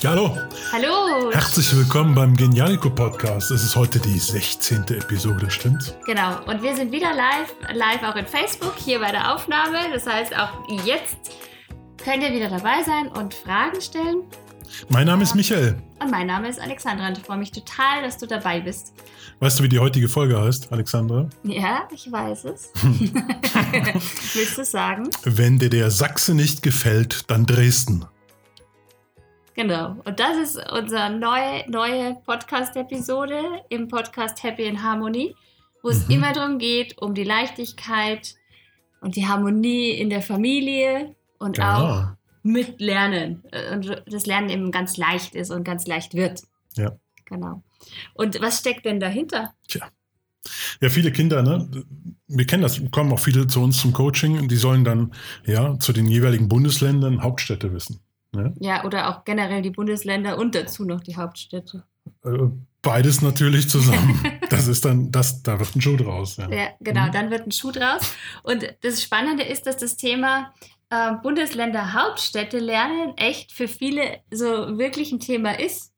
Ja, hallo. Hallo. Herzlich willkommen beim Genialico Podcast. Es ist heute die 16. Episode, stimmt's? Genau. Und wir sind wieder live, live auch in Facebook, hier bei der Aufnahme. Das heißt, auch jetzt könnt ihr wieder dabei sein und Fragen stellen. Mein Name ist Michael. Und mein Name ist Alexandra und ich freue mich total, dass du dabei bist. Weißt du, wie die heutige Folge heißt, Alexandra? Ja, ich weiß es. Willst du es sagen? Wenn dir der Sachse nicht gefällt, dann Dresden. Genau. Und das ist unsere neue, neue Podcast-Episode im Podcast Happy in Harmony, wo es Mhm. immer darum geht, um die Leichtigkeit und die Harmonie in der Familie und Genau. auch mit Lernen. Und das Lernen eben ganz leicht ist und ganz leicht wird. Ja. Genau. Und was steckt denn dahinter? Ja, viele Kinder, ne? Wir kennen das, kommen auch viele zu uns zum Coaching und die sollen dann ja zu den jeweiligen Bundesländern Hauptstädte wissen. Ne? Ja, oder auch generell die Bundesländer und dazu noch die Hauptstädte. Äh, Beides natürlich zusammen. Das ist dann, das, da wird ein Schuh draus. Ja. Ja, genau, Mhm. dann wird ein Schuh draus. Und das Spannende ist, dass das Thema äh, Bundesländer Hauptstädte lernen echt für viele so wirklich ein Thema ist,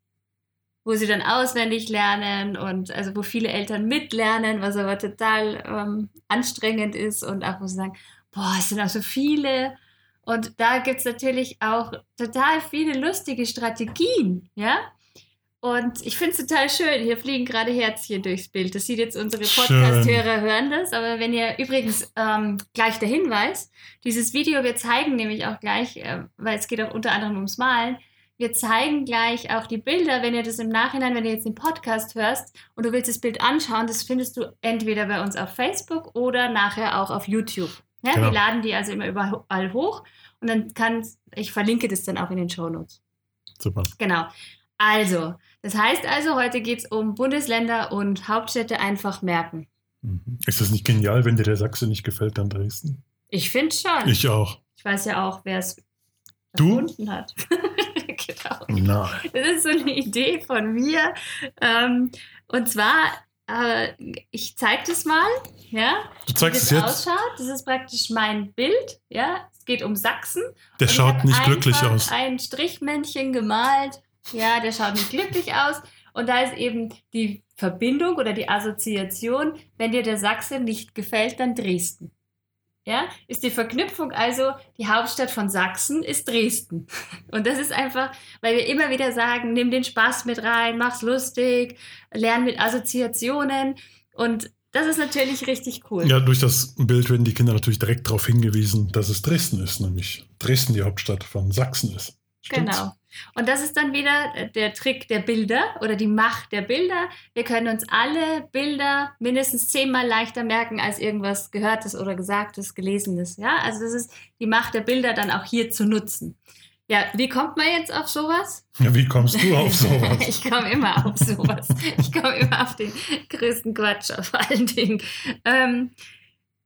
wo sie dann auswendig lernen und also wo viele Eltern mitlernen, was aber total ähm, anstrengend ist und auch wo sie sagen, boah, es sind auch so viele. Und da gibt es natürlich auch total viele lustige Strategien, ja. Und ich finde es total schön. Hier fliegen gerade Herzchen durchs Bild. Das sieht jetzt unsere. Podcast-Hörer hören das. Aber wenn ihr übrigens ähm, gleich der Hinweis, dieses Video, wir zeigen nämlich auch gleich, äh, weil es geht auch unter anderem ums Malen, wir zeigen gleich auch die Bilder, wenn ihr das im Nachhinein, wenn du jetzt den Podcast hörst und du willst das Bild anschauen, das findest du entweder bei uns auf Facebook oder nachher auch auf YouTube. Ja, Genau. Wir laden die also immer überall hoch und dann kann, ich verlinke das dann auch in den Show Notes. Super. Genau. Also, das heißt also, heute geht es um Bundesländer und Hauptstädte einfach merken. Mhm. Ist das nicht genial, wenn dir der Sachse nicht gefällt, dann Dresden? Ich finde schon. Ich, Ich auch. weiß ja auch, wer es Du? erfunden hat. genau. Nein. Das ist so eine Idee von mir. Ähm, und zwar, äh, ich zeige das mal, ja, Du wie zeigst das es jetzt. ausschaut. Das ist praktisch mein Bild, ja. Es geht um Sachsen. Der Und schaut nicht glücklich aus. Ein Strichmännchen gemalt. Ja, der schaut nicht glücklich aus. Und da ist eben die Verbindung oder die Assoziation, wenn dir der Sachse nicht gefällt, dann Dresden. Ja, ist die Verknüpfung also, die Hauptstadt von Sachsen ist Dresden. Und das ist einfach, weil wir immer wieder sagen, nimm den Spaß mit rein, mach's lustig, lern mit Assoziationen. Und das ist natürlich richtig cool. Ja, durch das Bild werden die Kinder natürlich direkt darauf hingewiesen, dass es Dresden ist, nämlich Dresden die Hauptstadt von Sachsen ist. Stimmt's? Genau. Und das ist dann wieder äh, der Trick der Bilder oder die Macht der Bilder. Wir können uns alle Bilder mindestens zehnmal leichter merken als irgendwas Gehörtes oder Gesagtes, Gelesenes. Ja, also das ist die Macht der Bilder dann auch hier zu nutzen. Ja, wie kommt man jetzt auf sowas? Ja, wie kommst du auf sowas? ich komme immer auf sowas. Ich komme immer auf den größten Quatsch, vor allen Dingen. Ähm,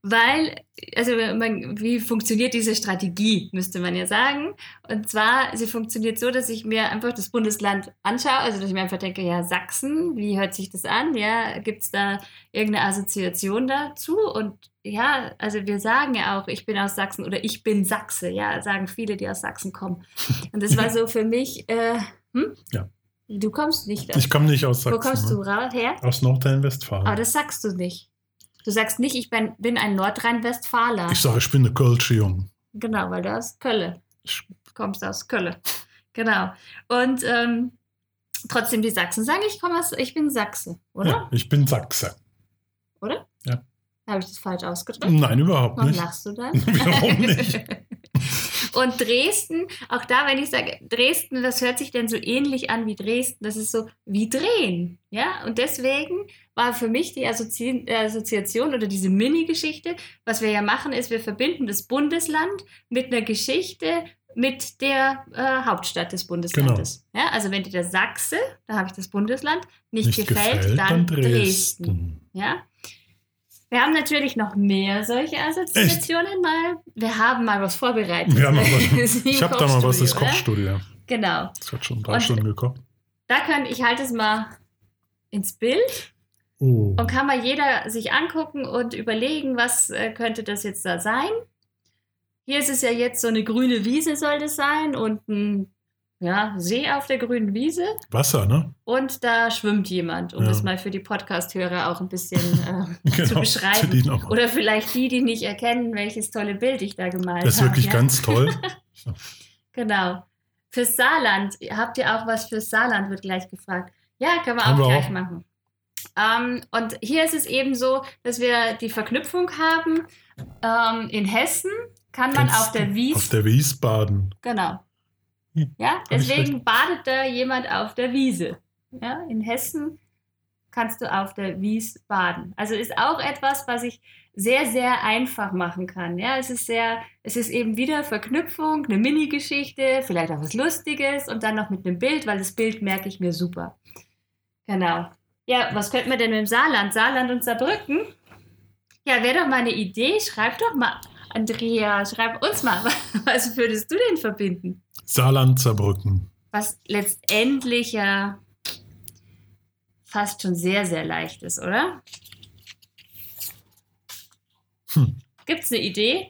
weil, also man, wie funktioniert diese Strategie, müsste man ja sagen. Und zwar, sie funktioniert so, dass ich mir einfach das Bundesland anschaue, also dass ich mir einfach denke, ja, Sachsen, wie hört sich das an? Ja, gibt es da irgendeine Assoziation dazu? Und ja, also wir sagen ja auch, ich bin aus Sachsen oder ich bin Sachse, ja, sagen viele, die aus Sachsen kommen. Und das war so für mich, äh, hm? Ja. Du kommst nicht aus. Ich komme nicht aus Wo Sachsen. kommst du ne? ra- her? Aus Nordrhein-Westfalen. Aber das sagst du nicht. Du sagst nicht, ich bin, bin ein Nordrhein-Westfaler. Ich sage, ich bin eine Kölsche Jung. Genau, weil du aus Kölle Ich- kommst aus Kölle. Genau. Und ähm, trotzdem die Sachsen sagen, ich komme aus, ich bin Sachse, oder? Ja, ich bin Sachse. Oder? Ja. Habe ich das falsch ausgedrückt? Nein, überhaupt Warum nicht. lachst du dann? Warum nicht? Und Dresden, auch da, wenn ich sage, Dresden, was hört sich denn so ähnlich an wie Dresden? Das ist so wie drehen. Ja, und deswegen war für mich die Assozi Assoziation oder diese Mini-Geschichte, was wir ja machen, ist, wir verbinden das Bundesland mit einer Geschichte mit der äh, Hauptstadt des Bundeslandes. Ja, also wenn dir der Sachse, da habe ich das Bundesland, nicht, Nicht gefällt, dann, Dresden. Ja. Wir haben natürlich noch mehr solche Assoziationen mal. Wir haben mal was vorbereitet. Wir haben aber, Das ist wie ich habe da mal was, das Kochstudio, ja. Genau. Das hat schon drei Und- Stunden gekocht. Da kann ich halte es mal ins Bild Oh. und kann mal jeder sich angucken und überlegen, was äh, könnte das jetzt da sein. Hier ist es ja jetzt so eine grüne Wiese soll das sein und ein ja, See auf der grünen Wiese Wasser, ne? und da schwimmt jemand, um Ja. das mal für die Podcast-Hörer auch ein bisschen äh, zu Genau, für beschreiben. Oder vielleicht die, die nicht erkennen, welches tolle Bild ich da gemalt habe. Das ist wirklich ja? ganz toll. Genau. Fürs Saarland, habt ihr auch was fürs Saarland, wird gleich gefragt. Ja, kann man Haben auch wir gleich auch. machen. Ähm, und hier ist es eben so, dass wir die Verknüpfung haben. Ähm, in Hessen kann man auf der? Wies, Auf der Wiesbaden. genau. Ja, deswegen badet da jemand auf der Wiese. Ja, in Hessen kannst du auf der Wies baden. Also ist auch etwas, was ich sehr, sehr einfach machen kann. Ja, es ist sehr, es ist eben wieder Verknüpfung, eine Mini-Geschichte, vielleicht auch was Lustiges und dann noch mit einem Bild, weil das Bild merke ich mir super. Genau. Ja, was könnten wir denn mit dem Saarland? Saarland und Saarbrücken? Ja, wäre doch mal eine Idee. Schreib doch mal, Andrea, schreib uns mal, was würdest du denn verbinden? Saarland, Saarbrücken. Was letztendlich ja fast schon sehr, sehr leicht ist, oder? Hm. Gibt es eine Idee?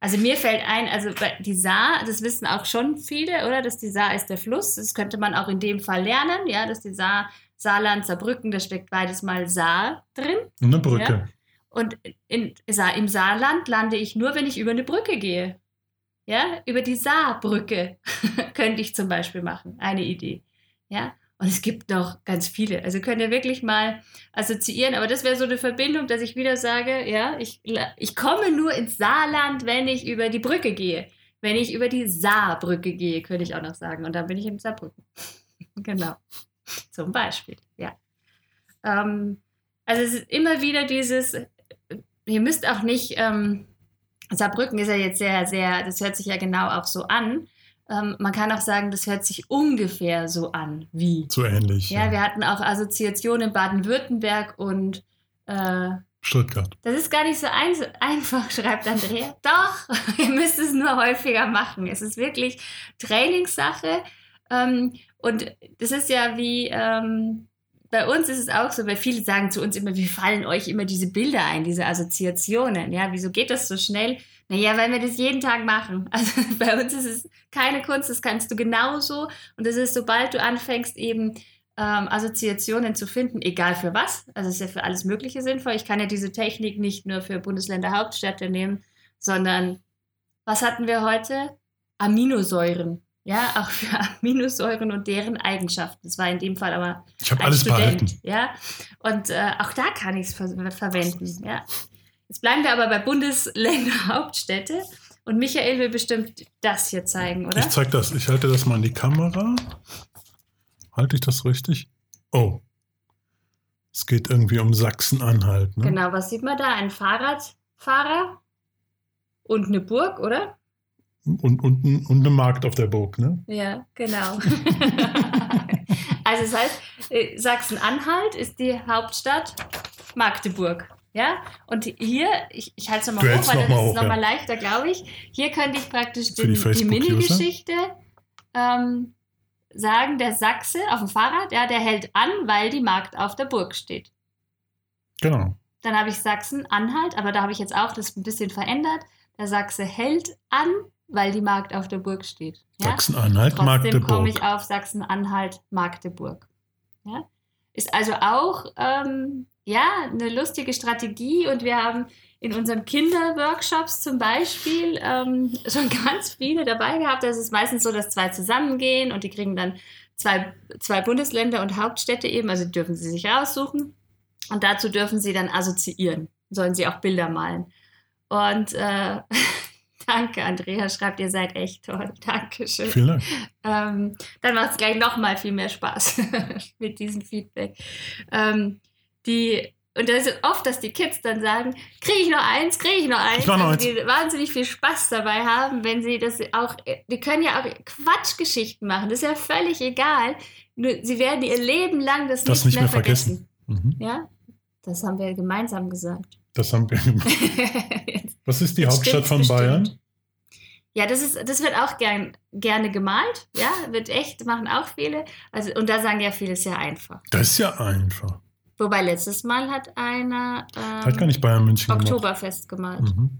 Also mir fällt ein, also die Saar, das wissen auch schon viele, oder? Dass die Saar ist der Fluss. Das könnte man auch in dem Fall lernen, ja, dass die Saar, Saarland, Saarbrücken, da steckt beides mal Saar drin. Und eine Brücke. Und in, Sa- im Saarland lande ich nur, wenn ich über eine Brücke gehe. Ja, über die Saarbrücke könnte ich zum Beispiel machen. Eine Idee. Ja, und es gibt noch ganz viele. Also könnt ihr wirklich mal assoziieren. Aber das wäre so eine Verbindung, dass ich wieder sage, ja, ich, ich komme nur ins Saarland, wenn ich über die Brücke gehe. Wenn ich über die Saarbrücke gehe, könnte ich auch noch sagen. Und dann bin ich in Saarbrücken. genau. Zum Beispiel, ja. Ähm, also es ist immer wieder dieses, ihr müsst auch nicht, ähm, Saarbrücken ist ja jetzt sehr, sehr, das hört sich ja genau auch so an. Ähm, man kann auch sagen, das hört sich ungefähr so an wie. So ähnlich. Ja, wir hatten auch Assoziationen in Baden-Württemberg und äh, Stuttgart. das ist gar nicht so ein, einfach, schreibt Andrea. Doch, ihr müsst es nur häufiger machen. Es ist wirklich Trainingssache. Ähm, und das ist ja wie, ähm, bei uns ist es auch so, weil viele sagen zu uns immer, wie fallen euch immer diese Bilder ein, diese Assoziationen. Ja, wieso geht das so schnell? Naja, weil wir das jeden Tag machen. Also bei uns ist es keine Kunst, das kannst du genauso. Und das ist, sobald du anfängst, eben ähm, Assoziationen zu finden, egal für was. Also es ist ja für alles Mögliche sinnvoll. Ich kann ja diese Technik nicht nur für Bundesländer Hauptstädte nehmen, sondern was hatten wir heute? Aminosäuren. Ja, auch für Aminosäuren und deren Eigenschaften. Das war in dem Fall aber Ich habe alles Student. behalten. Ja, und äh, auch da kann ich es ver verwenden. Ja. Jetzt bleiben wir aber bei Bundesländer Hauptstädte. Und Michael will bestimmt das hier zeigen, oder? Ich zeig das. Ich halte das mal in die Kamera. Halte ich das richtig? Oh. Es geht irgendwie um Sachsen-Anhalt. Ne? Genau, was sieht man da? Ein Fahrradfahrer und eine Burg, oder? Und, und, und eine Markt auf der Burg. Ne? Ja, genau. also das heißt, äh, Sachsen-Anhalt ist die Hauptstadt Magdeburg. Ja, und hier, ich, ich halte es nochmal hoch, weil noch mal ist hoch, ja. nochmal leichter, glaube ich. Hier könnte ich praktisch die den, die Facebook-User. Mini-Geschichte ähm, sagen, der Sachse auf dem Fahrrad, ja, der hält an, weil die Markt auf der Burg steht. Genau. Dann habe ich Sachsen-Anhalt, aber da habe ich jetzt auch das ein bisschen verändert. Der Sachse hält an, weil die Markt auf der Burg steht. Ja? Sachsen-Anhalt, Trotzdem komme Magdeburg. ich auf Sachsen-Anhalt, Magdeburg. Ja? Ist also auch ähm, ja, eine lustige Strategie und wir haben in unseren Kinderworkshops zum Beispiel ähm, schon ganz viele dabei gehabt. Das ist meistens so, dass zwei zusammengehen und die kriegen dann zwei, zwei Bundesländer und Hauptstädte eben, also dürfen sie sich raussuchen und dazu dürfen sie dann assoziieren, sollen sie auch Bilder malen. Und äh, danke, Andrea, schreibt, ihr seid echt toll. Dankeschön. Vielen Dank. Ähm, dann macht es gleich noch mal viel mehr Spaß mit diesem Feedback. Ähm, die, und das ist oft, dass die Kids dann sagen, kriege ich noch eins, kriege ich noch eins. Ich mach noch also die wahnsinnig viel Spaß dabei haben, wenn sie das auch, die können ja auch Quatschgeschichten machen, das ist ja völlig egal. Nur, sie werden ihr Leben lang das, Das nicht, nicht mehr mehr vergessen. vergessen. Mhm. Ja, das haben wir gemeinsam gesagt. Das haben wir gemacht. Was ist die Jetzt Hauptstadt von bestimmt. Bayern? Ja, das, ist, das wird auch gern, gerne gemalt. Ja, wird echt, machen auch viele. Also, und da sagen ja viele sehr einfach. Das ist ja einfach. Wobei letztes Mal hat einer ähm, Hat gar nicht Bayern München gemacht. Oktoberfest gemalt. Mhm.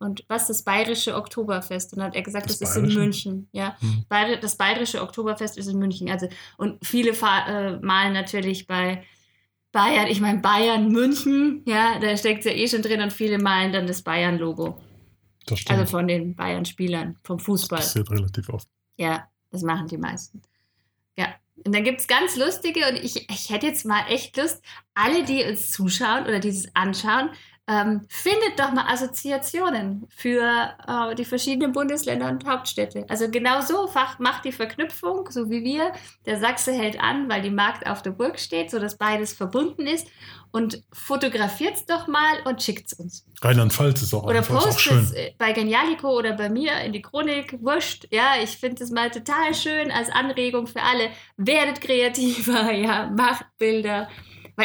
und was ist das bayerische Oktoberfest? Und dann hat er gesagt, das, Das ist in? München. Ja, Hm. Bayer- das bayerische Oktoberfest ist in München. Also und viele äh, malen natürlich bei Bayern. Ich meine Bayern München. Ja, da steckt ja eh schon drin und viele malen dann das Bayern-Logo. Das stimmt. Also von den Bayern-Spielern vom Fußball. das passiert relativ oft. Ja, das machen die meisten. Ja. Und dann gibt es ganz lustige, und ich, ich hätte jetzt mal echt Lust, alle, die uns zuschauen oder dieses anschauen, ähm, findet doch mal Assoziationen für äh, die verschiedenen Bundesländer und Hauptstädte. Also genau so macht die Verknüpfung, so wie wir. Der Sachse hält an, weil die Markt auf der Burg steht, sodass beides verbunden ist. Und fotografiert es doch mal und schickt es uns. Rheinland-Pfalz ist auch, Oder einfach- ist auch post schön. es äh, bei Genialico oder bei mir in die Chronik. Wurscht. Ja, ich finde es mal total schön als Anregung für alle. Werdet kreativer, ja, macht Bilder.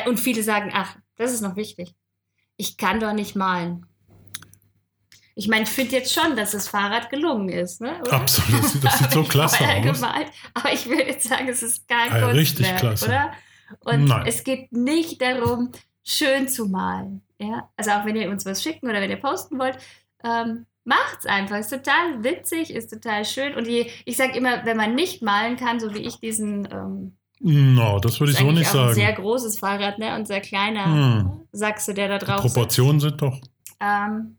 Und viele sagen, ach, das ist noch wichtig. Ich kann doch nicht malen. Ich meine, ich finde jetzt schon, dass das Fahrrad gelungen ist, ne? Oder? Absolut, das sieht, das sieht so klasse aus. gemalt. Aber ich würde jetzt sagen, es ist kein Ah, ja, richtig Kunstwerk, klasse. oder? Und Nein. es geht nicht darum, schön zu malen. Ja? Also auch wenn ihr uns was schicken oder wenn ihr posten wollt, ähm, macht's einfach. Ist total witzig, ist total schön. Und je, ich sage immer, wenn man nicht malen kann, so wie ich diesen, ähm, No, das würde ist ich so nicht auch ein sehr sagen. großes Fahrrad, ne? Und sehr kleiner Hm. Sachse, der da drauf sitzt. Proportionen sind doch. Ähm,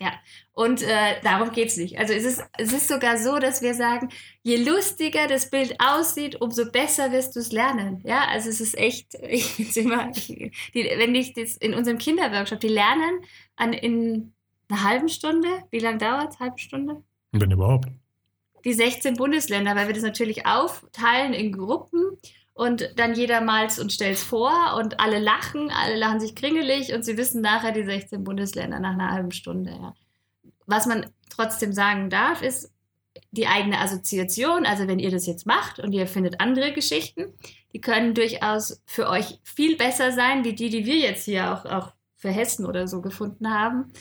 ja, und äh, darum geht es nicht. Also es ist, es ist sogar so, dass wir sagen, je lustiger das Bild aussieht, umso besser wirst du es lernen. Ja, also es ist echt, ich finde immer, die, wenn ich das in unserem Kinderworkshop, die lernen an, in einer halben Stunde, wie lange dauert es? Halbe Stunde? Wenn überhaupt. Die 16 Bundesländer, weil wir das natürlich aufteilen in Gruppen und dann jeder malt und stellt es vor und alle lachen, alle lachen sich kringelig und sie wissen nachher die 16 Bundesländer nach einer halben Stunde. Ja. Was man trotzdem sagen darf, ist die eigene Assoziation. Also wenn ihr das jetzt macht und ihr findet andere Geschichten, die können durchaus für euch viel besser sein, wie die, die wir jetzt hier auch, auch für Hessen oder so gefunden haben.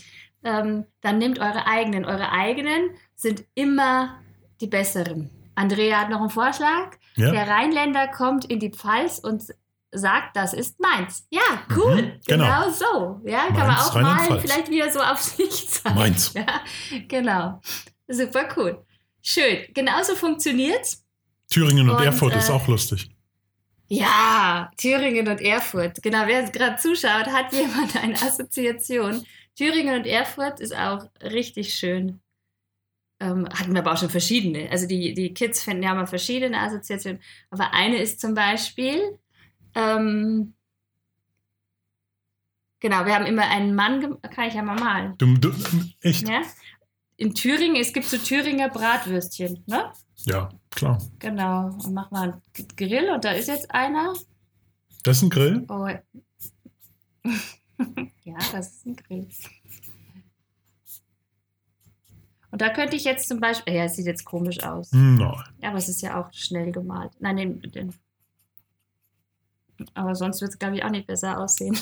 Ähm, dann nehmt eure eigenen. Eure eigenen sind immer die besseren. Andrea hat noch einen Vorschlag. Ja? Der Rheinländer kommt in die Pfalz und sagt, das ist meins. Ja, cool. Mhm, genau. genau. so. Ja, kann man Mainz, auch mal vielleicht wieder so auf sich zeigen. Mainz. Ja, genau. Super cool. Schön. Genauso funktioniert's. Thüringen und, Und, Erfurt ist äh, auch lustig. Ja, Thüringen und Erfurt. Genau, wer gerade zuschaut, hat jemand eine Assoziation. Thüringen und Erfurt ist auch richtig schön. Ähm, hatten wir aber auch schon verschiedene. Also die, die Kids finden ja mal verschiedene Assoziationen. Aber eine ist zum Beispiel, ähm, genau, wir haben immer einen Mann, kann ich ja mal malen. Du, du, echt? Ja? In Thüringen, es gibt so Thüringer Bratwürstchen, ne? Ja, klar. Genau. Und mach mal einen Grill und da ist jetzt einer. Das ist ein Grill? Oh. ja, das ist ein Grill. Und da könnte ich jetzt zum Beispiel, ja, es sieht jetzt komisch aus. Nein. Ja, aber es ist ja auch schnell gemalt. Nein, den, den. Aber sonst wird es, glaube ich, auch nicht besser aussehen.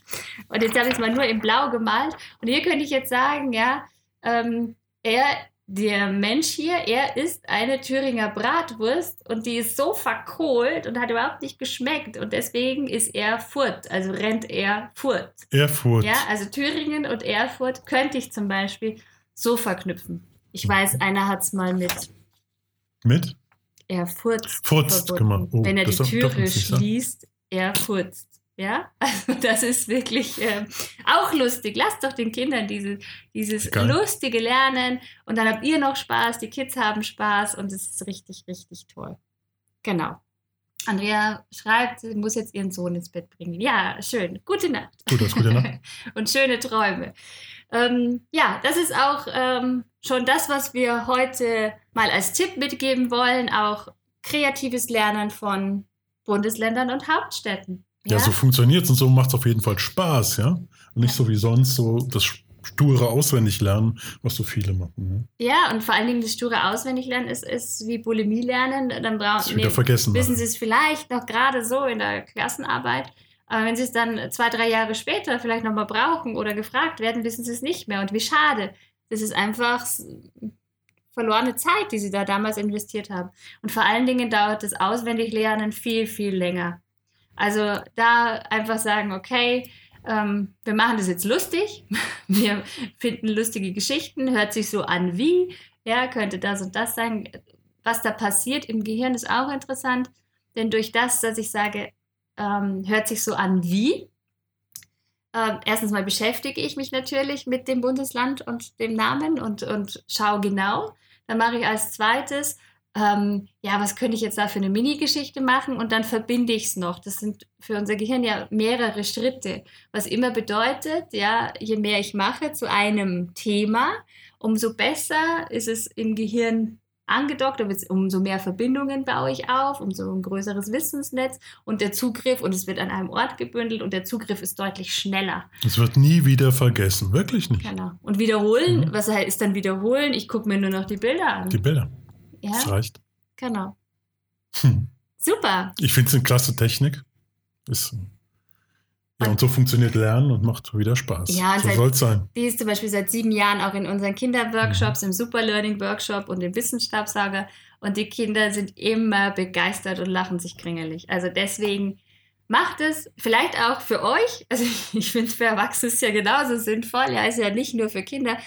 und jetzt habe ich es mal nur in Blau gemalt. Und hier könnte ich jetzt sagen, ja, ähm, er, der Mensch hier, er isst eine Thüringer Bratwurst und die ist so verkohlt und hat überhaupt nicht geschmeckt. Und deswegen ist er Furt, also rennt er Furt. Erfurt. Ja, also Thüringen und Erfurt könnte ich zum Beispiel so verknüpfen. Ich weiß, einer hat es mal mit Mit? er furzt. Furzt gemacht. Oh, Wenn er die Türe schließt, er furzt. Ja, also das ist wirklich ähm, auch lustig. Lasst doch den Kindern diese, dieses Geil. lustige Lernen und dann habt ihr noch Spaß, die Kids haben Spaß und es ist richtig, richtig toll. Genau. Andrea schreibt, sie muss jetzt ihren Sohn ins Bett bringen. Ja, schön. Gute Nacht. Gut, das ist gute Nacht. und schöne Träume. Ähm, ja, das ist auch ähm, schon das, was wir heute mal als Tipp mitgeben wollen. Auch kreatives Lernen von Bundesländern und Hauptstädten. Ja, so funktioniert es und so macht es auf jeden Fall Spaß, ja? Und nicht so wie sonst so das sture Auswendiglernen, was so viele machen. Ne? ja, und vor allen Dingen das sture Auswendiglernen ist, ist wie Bulimie lernen. Dann brauchen wieder vergessen. wissen machen. Sie es vielleicht noch gerade so in der Klassenarbeit. Aber wenn Sie es dann zwei, drei Jahre später vielleicht nochmal brauchen oder gefragt werden, wissen Sie es nicht mehr. Und wie schade. Das ist einfach verlorene Zeit, die Sie da damals investiert haben. Und vor allen Dingen dauert das Auswendiglernen viel, viel länger. Also da einfach sagen, okay, ähm, wir machen das jetzt lustig, wir finden lustige Geschichten, hört sich so an wie, ja, könnte das und das sein. Was da passiert im Gehirn ist auch interessant, denn durch das, dass ich sage, ähm, hört sich so an wie, ähm, erstens mal beschäftige ich mich natürlich mit dem Bundesland und dem Namen und, und schaue genau. Dann mache ich als zweites, ähm, ja, was könnte ich jetzt da für eine Mini-Geschichte machen und dann verbinde ich es noch. Das sind für unser Gehirn ja mehrere Schritte, was immer bedeutet, ja, je mehr ich mache zu einem Thema, umso besser ist es im Gehirn angedockt, umso mehr Verbindungen baue ich auf, umso ein größeres Wissensnetz und der Zugriff und es wird an einem Ort gebündelt und der Zugriff ist deutlich schneller. Es wird nie wieder vergessen, wirklich nicht. Genau. Und wiederholen, mhm. was ist dann wiederholen? Ich gucke mir nur noch die Bilder an. Die Bilder. Ja. Das reicht. Genau. Hm. Super. Ich finde es eine klasse Technik. Ist ja, und so funktioniert Lernen und macht wieder Spaß. Ja, so soll es sein. Die ist zum Beispiel seit sieben Jahren auch in unseren Kinderworkshops, mhm. im Super Learning Workshop und im Wissensstaubsauger. Und die Kinder sind immer begeistert und lachen sich kringelig. Also deswegen macht es vielleicht auch für euch. Also ich finde es für Erwachsene ja genauso sinnvoll. Ja, ist ja nicht nur für Kinder.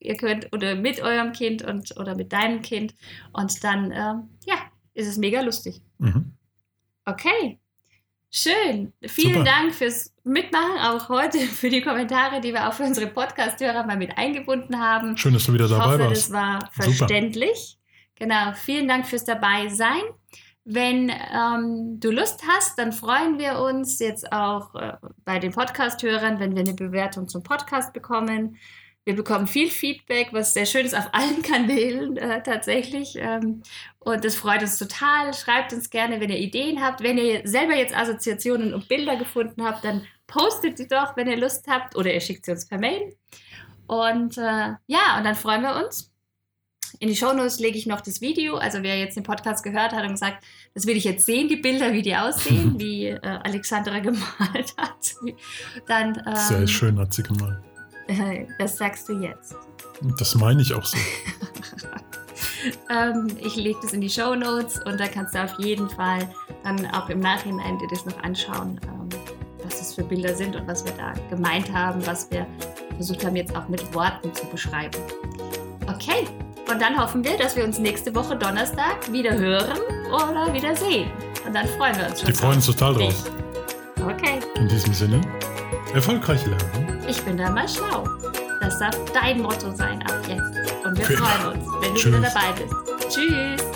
Ihr könnt oder mit eurem Kind und oder mit deinem Kind. Und dann, ähm, ja, ist es mega lustig. Mhm. Okay, Schön. Vielen Super. Dank fürs Mitmachen, auch heute für die Kommentare, die wir auch für unsere Podcast-Hörer mal mit eingebunden haben. Schön, dass du wieder dabei ich hoffe, warst. Das war verständlich. Super. Genau. Vielen Dank fürs Dabeisein. Wenn ähm, du Lust hast, dann freuen wir uns jetzt auch äh, bei den Podcast-Hörern, wenn wir eine Bewertung zum Podcast bekommen. Wir bekommen viel Feedback, was sehr schön ist auf allen Kanälen äh, tatsächlich. Ähm, und das freut uns total. Schreibt uns gerne, wenn ihr Ideen habt. Wenn ihr selber jetzt Assoziationen und Bilder gefunden habt, dann postet sie doch, wenn ihr Lust habt. Oder ihr schickt sie uns per Mail. Und äh, ja, und dann freuen wir uns. In die Shownotes lege ich noch das Video. Also wer jetzt den Podcast gehört hat und gesagt, das will ich jetzt sehen, die Bilder, wie die aussehen, wie äh, Alexandra gemalt hat. Dann, ähm, Sehr schön hat sie gemalt. Das sagst du jetzt. Das meine ich auch so. ähm, ich lege das in die Show Notes und da kannst du auf jeden Fall dann auch im Nachhinein dir das noch anschauen, ähm, was das für Bilder sind und was wir da gemeint haben, was wir versucht haben jetzt auch mit Worten zu beschreiben. Okay, und dann hoffen wir, dass wir uns nächste Woche Donnerstag wieder hören oder wieder sehen. Und dann freuen wir uns schon. Wir freuen uns total drauf. Okay. In diesem Sinne, erfolgreich lernen. Ich bin da mal schlau. Das darf dein Motto sein ab jetzt. Und wir Für freuen uns, wenn du Tschüss. wieder dabei bist. Tschüss.